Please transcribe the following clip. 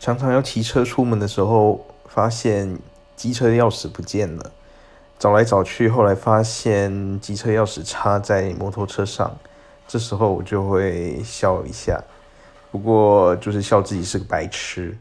常常要骑车出门的时候发现机车钥匙不见了。找来找去后来发现机车钥匙插在摩托车上。这时候我就会笑一下。不过就是笑自己是个白痴。